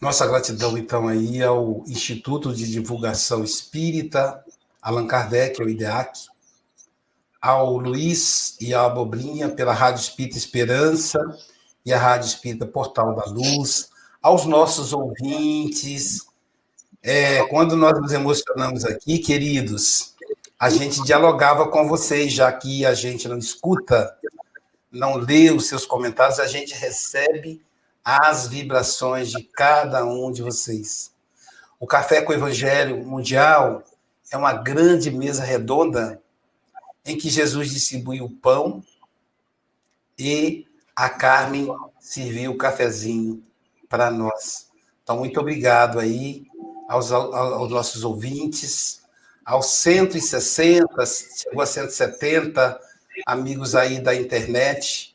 Nossa gratidão, então, aí ao Instituto de Divulgação Espírita, Allan Kardec, o IDEAC, ao Luiz e à Abobrinha pela Rádio Espírita Esperança e a Rádio Espírita Portal da Luz, aos nossos ouvintes. É, quando nós nos emocionamos aqui, queridos, a gente dialogava com vocês, já que a gente não escuta, não lê os seus comentários, a gente recebe as vibrações de cada um de vocês. O Café com o Evangelho Mundial é uma grande mesa redonda em que Jesus distribuiu o pão e a Carmen serviu o cafezinho para nós. Então, muito obrigado aí aos, aos nossos ouvintes, aos 160, chegou a 170 amigos aí da internet.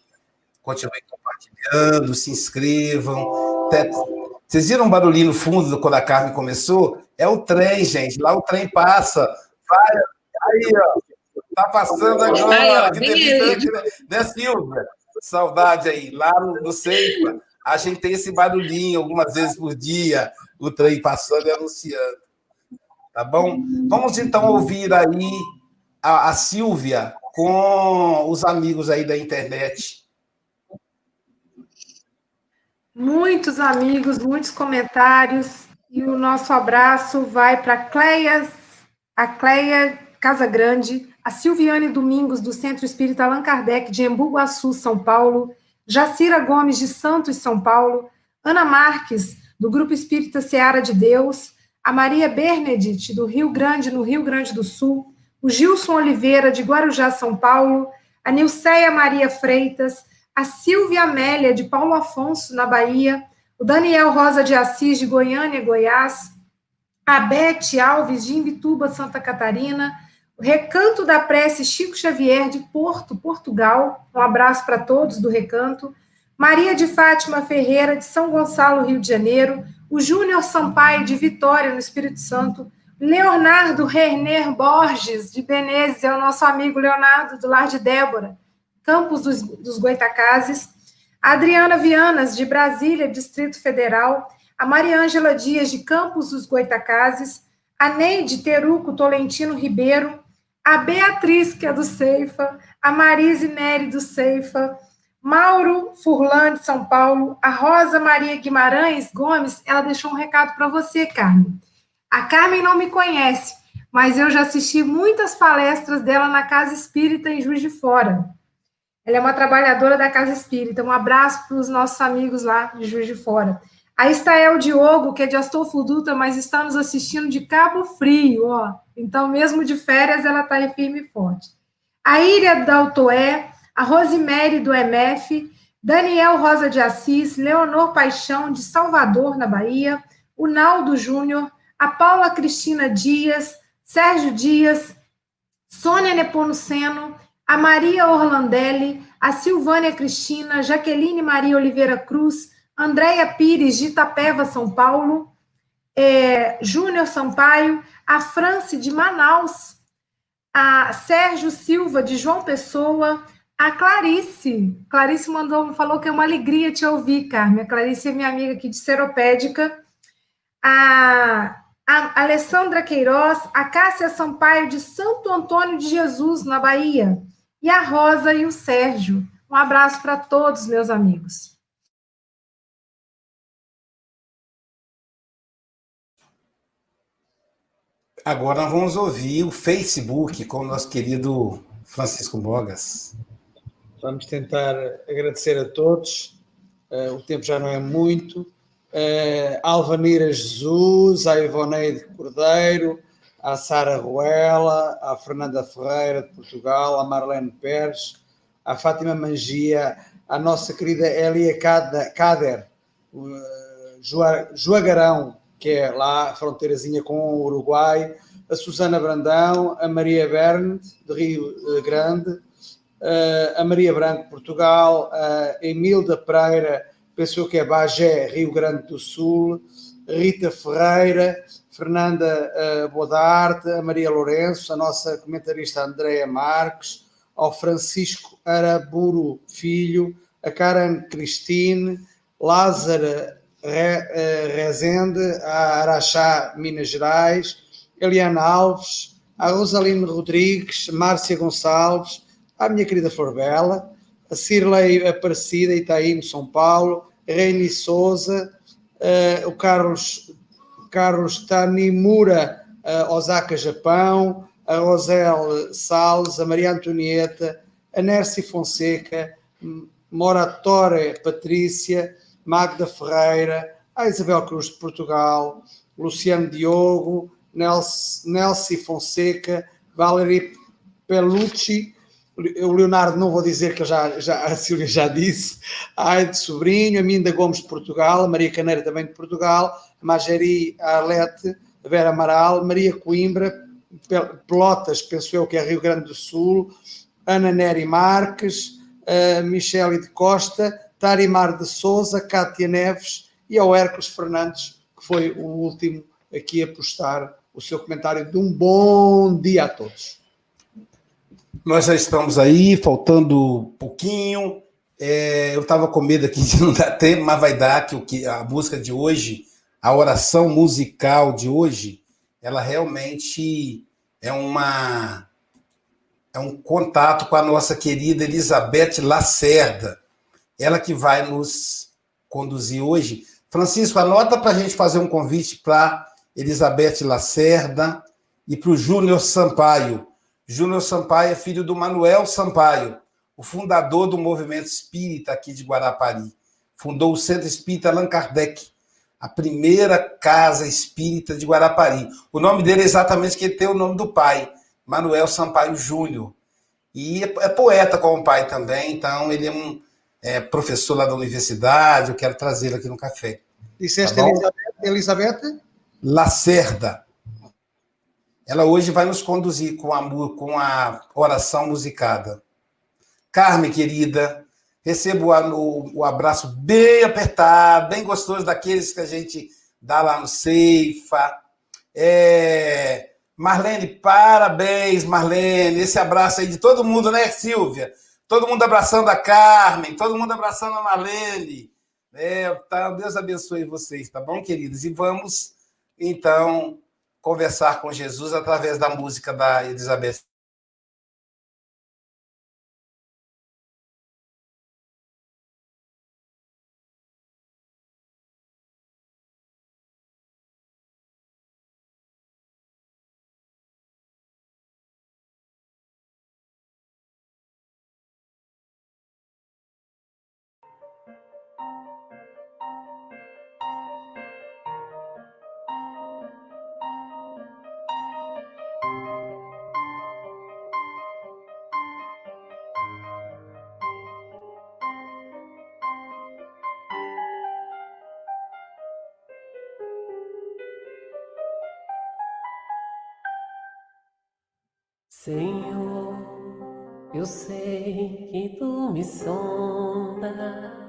Continuem compartilhando, se inscrevam. Vocês viram um barulhinho no fundo quando a Carmen começou? É o trem, gente. Lá o trem passa. Vai, aí, ó. Tá passando agora. Que né, Silvia? Saudade aí. Lá no, no Ceifa, a gente tem esse barulhinho algumas vezes por dia, o trem passando e anunciando. Tá bom? Vamos então ouvir aí a, a Silvia com os amigos aí da internet Muitos amigos, muitos comentários. E o nosso abraço vai para Cleia, a Cleia Casagrande, a Silviane Domingos, do Centro Espírita Allan Kardec, de Embu Guaçu, São Paulo, Jacira Gomes, de Santos, São Paulo, Ana Marques, do Grupo Espírita Seara de Deus, a Maria Bernedit, do Rio Grande, no Rio Grande do Sul, o Gilson Oliveira, de Guarujá, São Paulo, a Nilceia Maria Freitas, a Silvia Amélia, de Paulo Afonso, na Bahia, o Daniel Rosa de Assis, de Goiânia, Goiás, a Bete Alves, de Imbituba, Santa Catarina, Recanto da Prece Chico Xavier, de Porto, Portugal, um abraço para todos do Recanto, Maria de Fátima Ferreira, de São Gonçalo, Rio de Janeiro, o Júnior Sampaio, de Vitória, no Espírito Santo, Leonardo Reiner Borges, de Benezes, é o nosso amigo Leonardo, do Lar de Débora, Campos dos, dos Goitacazes, Adriana Vianas, de Brasília, Distrito Federal, a Mariângela Dias, de Campos dos Goitacazes, a Neide Teruco Tolentino Ribeiro, a Beatriz, que é do Ceifa, a Marise Neri do Ceifa, Mauro Furlan, de São Paulo, a Rosa Maria Guimarães Gomes, ela deixou um recado para você, Carmen. A Carmen não me conhece, mas eu já assisti muitas palestras dela na Casa Espírita em Juiz de Fora. Ela é uma trabalhadora da Casa Espírita. Um abraço para os nossos amigos lá de Juiz de Fora. A Estael Diogo, que é de Astolfo Dutra, mas está nos assistindo de Cabo Frio, ó. Então, mesmo de férias, ela está aí firme e forte. A Íria Daltoé, a Rosemary do MF, Daniel Rosa de Assis, Leonor Paixão, de Salvador, na Bahia, o Naldo Júnior, a Paula Cristina Dias, Sérgio Dias, Sônia Nepomuceno, a Maria Orlandelli, a Silvânia Cristina, Jaqueline Maria Oliveira Cruz, Andréia Pires, de Itapeva, São Paulo, é, Júnior Sampaio, a France, de Manaus, a Sérgio Silva, de João Pessoa, a Clarice. Clarice mandou, falou que é uma alegria te ouvir, Carmen. A Clarice é minha amiga aqui de Seropédica. A a Alessandra Queiroz, a Cássia Sampaio de Santo Antônio de Jesus, na Bahia, e a Rosa e o Sérgio. Um abraço para todos, meus amigos. Agora nós vamos ouvir o Facebook com o nosso querido Francisco Bogas. Vamos tentar agradecer a todos. Uh, o tempo já não é muito uh, Alvanira Jesus, a Ivoneide Cordeiro, a Sara Ruela, a Fernanda Ferreira de Portugal, a Marlene Pérez, a Fátima Mangia, a nossa querida Elia Cader, uh, Joagarão, que é lá, fronteirazinha com o Uruguai, a Susana Brandão, a Maria Berne, de Rio Grande, uh, a Maria Branco, Portugal, a Emilda Pereira, penso que é Bagé, Rio Grande do Sul, Rita Ferreira, Fernanda uh, Bodarte, a Maria Lourenço, a nossa comentarista Andréa Marques, ao Francisco Araburu Filho, a Karen Cristine, uh, Rezende, a Araxá, Minas Gerais, Eliana Alves, a Rosaline Rodrigues, Márcia Gonçalves, a minha querida Florbela, a Cirlei Aparecida, Itaí, São Paulo, Reini Souza, uh, o Carlos, Carlos Tanimura, uh, Osaka, Japão, a Rosel Salles, a Maria Antonieta, a Nercy Fonseca, Moratore Patrícia, Magda Ferreira, a Isabel Cruz de Portugal, Luciano Diogo, Nelson Fonseca, Valerie Pelucci, o Leonardo, não vou dizer que já, já, a Silvia já disse, a Aide Sobrinho, a Minda Gomes de Portugal, a Maria Caneira também de Portugal, a Mageri Alete, a Vera Amaral, Maria Coimbra, Pelotas, penso eu que é Rio Grande do Sul, Ana Neri Marques, a Michele de Costa, Tarimar de Souza, Cátia Neves e ao Hércules Fernandes, que foi o último aqui a postar o seu comentário de um bom dia a todos. Nós já estamos aí, faltando pouquinho. É, eu estava com medo aqui de não dar tempo, mas vai dar que, o que a música de hoje, a oração musical de hoje, ela realmente é uma é um contato com a nossa querida Elizabeth Lacerda, ela que vai nos conduzir hoje. Francisco, anota para a gente fazer um convite para Elizabeth Lacerda e para o Júnior Sampaio. Júnior Sampaio é filho do Manuel Sampaio, o fundador do movimento espírita aqui de Guarapari. Fundou o Centro Espírita Allan Kardec, a primeira casa espírita de Guarapari. O nome dele é exatamente que tem o nome do pai, Manuel Sampaio Júnior. E é poeta como pai também, então ele é um é, professor lá da universidade, eu quero trazê-lo aqui no café. Disseste tá Elizabeth? Elizabeth? Lacerda. Ela hoje vai nos conduzir com a, com a oração musicada. Carmen, querida, recebo o, o abraço bem apertado, bem gostoso daqueles que a gente dá lá no Ceifa. É, Marlene, parabéns, Marlene. Esse abraço aí de todo mundo, né, Silvia? Todo mundo abraçando a Carmen, todo mundo abraçando a Marlene. É, tá, Deus abençoe vocês, tá bom, queridos? E vamos, então, conversar com Jesus através da música da Elizabeth me sondas,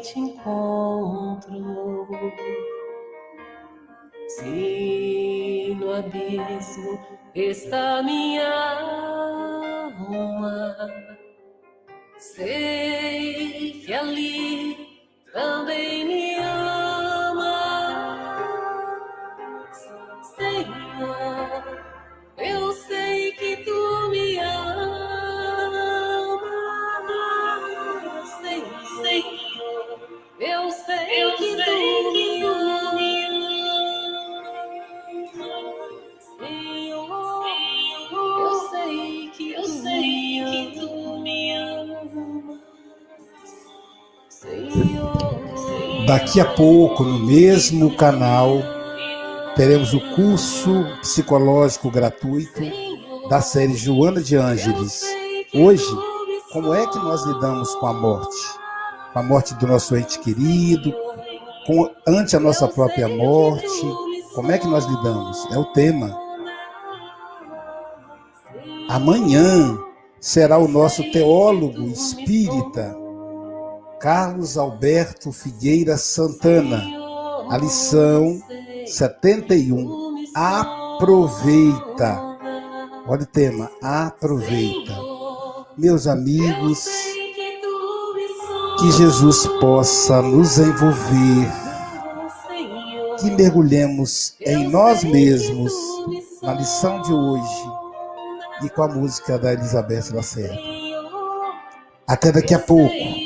te encontro. Se no abismo está minha alma, sei que ali também Daqui a pouco, no mesmo canal, teremos o curso psicológico gratuito da série Joana de Ângeles. Hoje, como é que nós lidamos com a morte? Com a morte do nosso ente querido, com, ante a nossa própria morte, como é que nós lidamos? É o tema. Amanhã será o nosso teólogo espírita, Carlos Alberto Figueira Santana, a lição 71. Aproveita. Olha o tema, aproveita. Meus amigos, que Jesus possa nos envolver, que mergulhemos em nós mesmos na lição de hoje e com a música da Elizabeth Lacerda. Até daqui a pouco.